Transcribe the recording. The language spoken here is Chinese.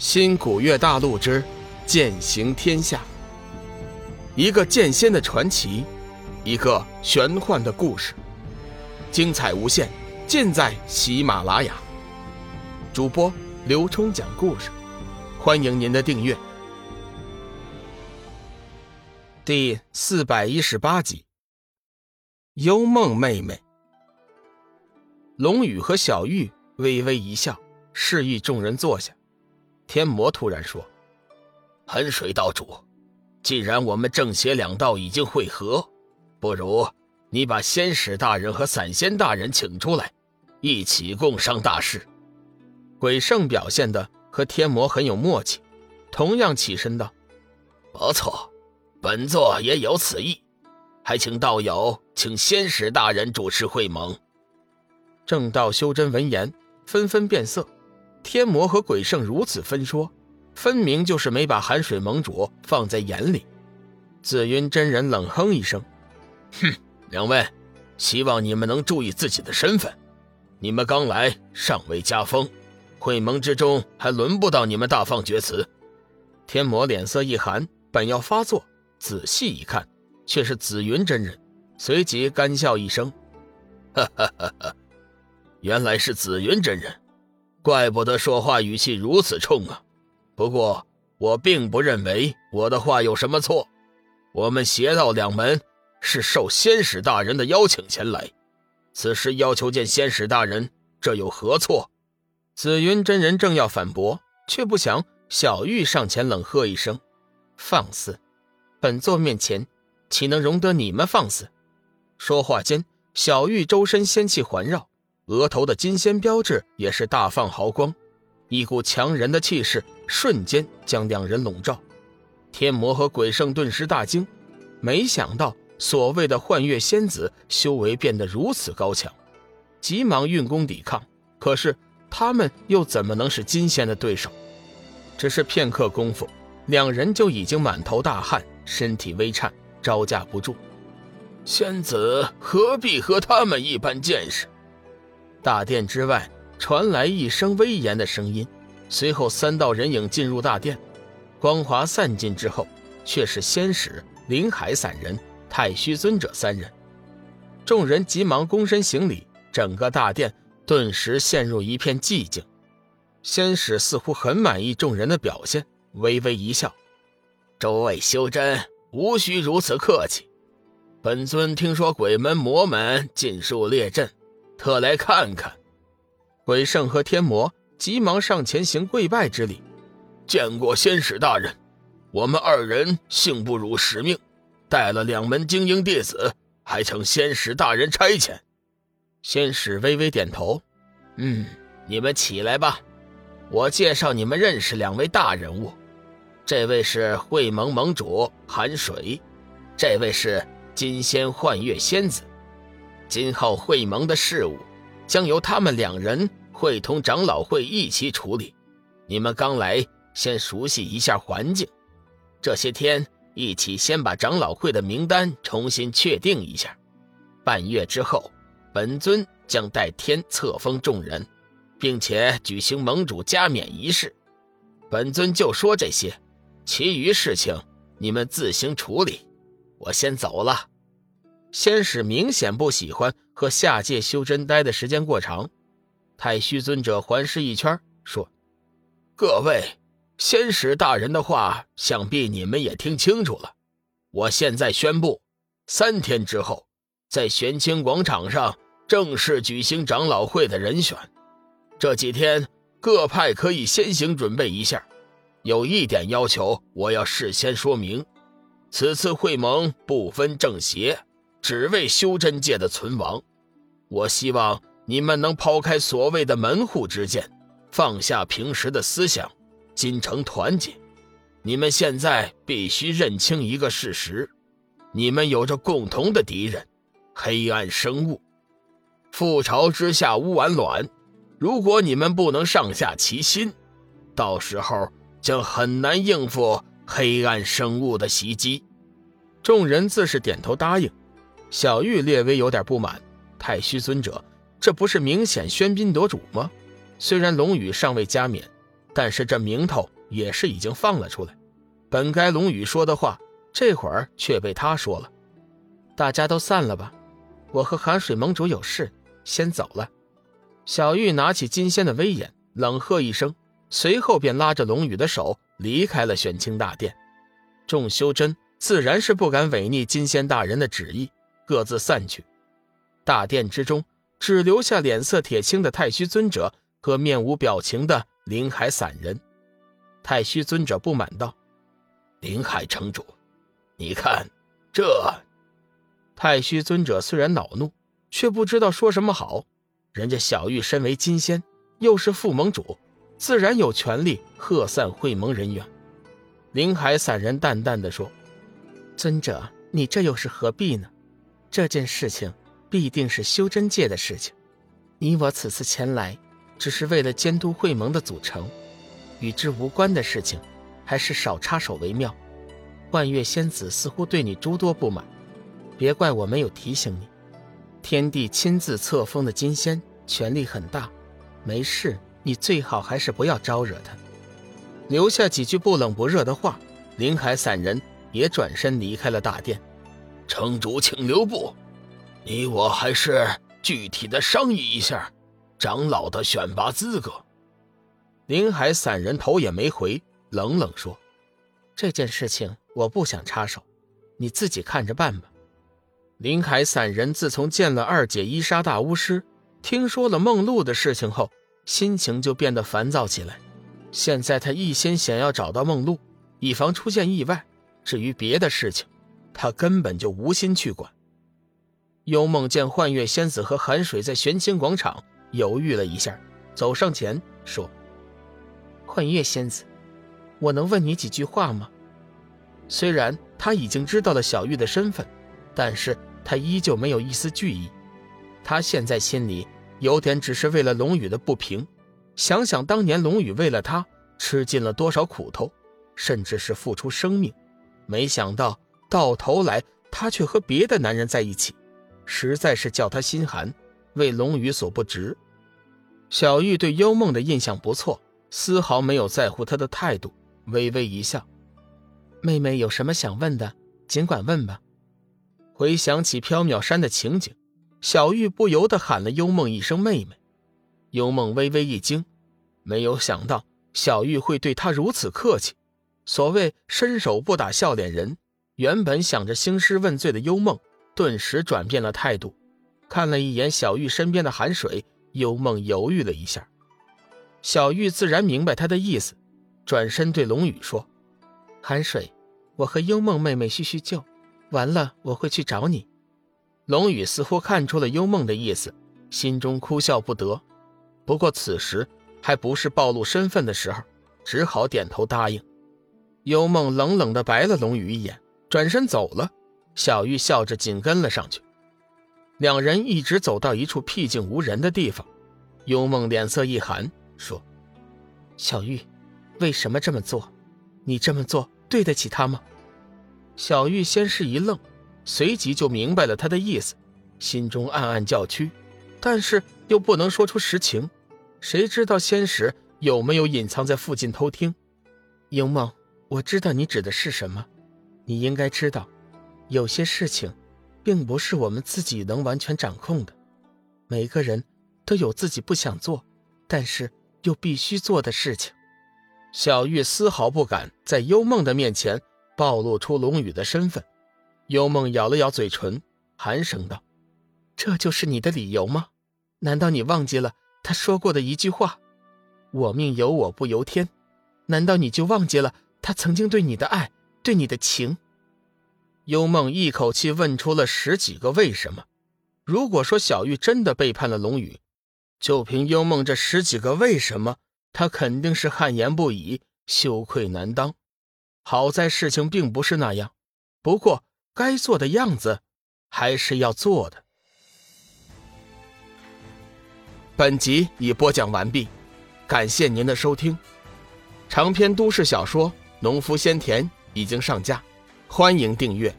新古月大陆之剑行天下，一个剑仙的传奇，一个玄幻的故事，精彩无限，尽在喜马拉雅。主播刘冲讲故事，欢迎您的订阅。第四百一十八集，幽梦妹妹。龙宇和小玉微微一笑，示意众人坐下。天魔突然说：“寒水道主，既然我们正邪两道已经会合，不如你把仙使大人和散仙大人请出来，一起共商大事。”鬼圣表现的和天魔很有默契，同样起身道：“不错，本座也有此意，还请道友请仙使大人主持会盟。”正道修真闻言纷纷变色。天魔和鬼圣如此分说，分明就是没把寒水盟主放在眼里。紫云真人冷哼一声：“哼，两位，希望你们能注意自己的身份。你们刚来，尚未加封，会盟之中还轮不到你们大放厥词。”天魔脸色一寒，本要发作，仔细一看，却是紫云真人，随即干笑一声：“哈哈哈哈，原来是紫云真人。”怪不得说话语气如此冲啊！不过我并不认为我的话有什么错。我们邪道两门是受仙使大人的邀请前来，此时要求见仙使大人，这有何错？紫云真人正要反驳，却不想小玉上前冷喝一声：“放肆！本座面前岂能容得你们放肆？”说话间，小玉周身仙气环绕。额头的金仙标志也是大放豪光，一股强人的气势瞬间将两人笼罩。天魔和鬼圣顿时大惊，没想到所谓的幻月仙子修为变得如此高强，急忙运功抵抗。可是他们又怎么能是金仙的对手？只是片刻功夫，两人就已经满头大汗，身体微颤，招架不住。仙子何必和他们一般见识？大殿之外传来一声威严的声音，随后三道人影进入大殿，光华散尽之后，却是仙使、灵海散人、太虚尊者三人。众人急忙躬身行礼，整个大殿顿时陷入一片寂静。仙使似乎很满意众人的表现，微微一笑：“诸位修真，无需如此客气。本尊听说鬼门魔门尽数列阵。”特来看看，鬼圣和天魔急忙上前行跪拜之礼，见过仙使大人。我们二人幸不辱使命，带了两门精英弟子，还请仙使大人差遣。仙使微微点头，嗯，你们起来吧，我介绍你们认识两位大人物。这位是会盟盟主寒水，这位是金仙幻月仙子。今后会盟的事务，将由他们两人会同长老会一起处理。你们刚来，先熟悉一下环境。这些天，一起先把长老会的名单重新确定一下。半月之后，本尊将代天册封众人，并且举行盟主加冕仪式。本尊就说这些，其余事情你们自行处理。我先走了。仙使明显不喜欢和下界修真待的时间过长，太虚尊者环视一圈，说：“各位，仙使大人的话，想必你们也听清楚了。我现在宣布，三天之后，在玄清广场上正式举行长老会的人选。这几天各派可以先行准备一下。有一点要求，我要事先说明：此次会盟不分正邪。”只为修真界的存亡，我希望你们能抛开所谓的门户之见，放下平时的思想，精诚团结。你们现在必须认清一个事实：你们有着共同的敌人——黑暗生物。覆巢之下无完卵，如果你们不能上下齐心，到时候将很难应付黑暗生物的袭击。众人自是点头答应。小玉略微有点不满，太虚尊者，这不是明显喧宾夺主吗？虽然龙宇尚未加冕，但是这名头也是已经放了出来。本该龙宇说的话，这会儿却被他说了。大家都散了吧，我和寒水盟主有事，先走了。小玉拿起金仙的威严，冷喝一声，随后便拉着龙宇的手离开了玄清大殿。众修真自然是不敢违逆金仙大人的旨意，各自散去。大殿之中，只留下脸色铁青的太虚尊者和面无表情的灵海散人。太虚尊者不满道：“灵海城主，你看这……”太虚尊者虽然恼怒，却不知道说什么好。人家小玉身为金仙，又是副盟主，自然有权利喝散会盟人员。林海散人淡淡的说：“尊者，你这又是何必呢？这件事情必定是修真界的事情。你我此次前来，只是为了监督会盟的组成，与之无关的事情，还是少插手为妙。幻月仙子似乎对你诸多不满，别怪我没有提醒你。”天帝亲自册封的金仙，权力很大。没事，你最好还是不要招惹他。留下几句不冷不热的话，林海散人也转身离开了大殿。城主，请留步，你我还是具体的商议一下长老的选拔资格。林海散人头也没回，冷冷说：“这件事情我不想插手，你自己看着办吧。”林海散人自从见了二姐伊莎大巫师，听说了梦露的事情后，心情就变得烦躁起来。现在他一心想要找到梦露，以防出现意外。至于别的事情，他根本就无心去管。幽梦见幻月仙子和寒水在玄清广场犹豫了一下，走上前说：“幻月仙子，我能问你几句话吗？”虽然他已经知道了小玉的身份，但是。他依旧没有一丝惧意，他现在心里有点只是为了龙宇的不平。想想当年龙宇为了他吃尽了多少苦头，甚至是付出生命，没想到到头来他却和别的男人在一起，实在是叫他心寒，为龙宇所不值。小玉对幽梦的印象不错，丝毫没有在乎他的态度，微微一笑：“妹妹有什么想问的，尽管问吧。”回想起缥缈山的情景，小玉不由得喊了幽梦一声“妹妹”。幽梦微微一惊，没有想到小玉会对她如此客气。所谓“伸手不打笑脸人”，原本想着兴师问罪的幽梦，顿时转变了态度。看了一眼小玉身边的寒水，幽梦犹豫了一下。小玉自然明白他的意思，转身对龙宇说：“寒水，我和幽梦妹妹叙叙旧。”完了，我会去找你。龙宇似乎看出了幽梦的意思，心中哭笑不得。不过此时还不是暴露身份的时候，只好点头答应。幽梦冷冷地白了龙宇一眼，转身走了。小玉笑着紧跟了上去。两人一直走到一处僻静无人的地方，幽梦脸色一寒，说：“小玉，为什么这么做？你这么做对得起他吗？”小玉先是一愣，随即就明白了他的意思，心中暗暗叫屈，但是又不能说出实情。谁知道仙使有没有隐藏在附近偷听？幽梦，我知道你指的是什么。你应该知道，有些事情，并不是我们自己能完全掌控的。每个人都有自己不想做，但是又必须做的事情。小玉丝毫不敢在幽梦的面前。暴露出龙宇的身份，幽梦咬了咬嘴唇，寒声道：“这就是你的理由吗？难道你忘记了他说过的一句话：‘我命由我不由天’？难道你就忘记了他曾经对你的爱，对你的情？”幽梦一口气问出了十几个为什么。如果说小玉真的背叛了龙宇，就凭幽梦这十几个为什么，他肯定是汗颜不已，羞愧难当。好在事情并不是那样，不过该做的样子还是要做的。本集已播讲完毕，感谢您的收听。长篇都市小说《农夫先田》已经上架，欢迎订阅。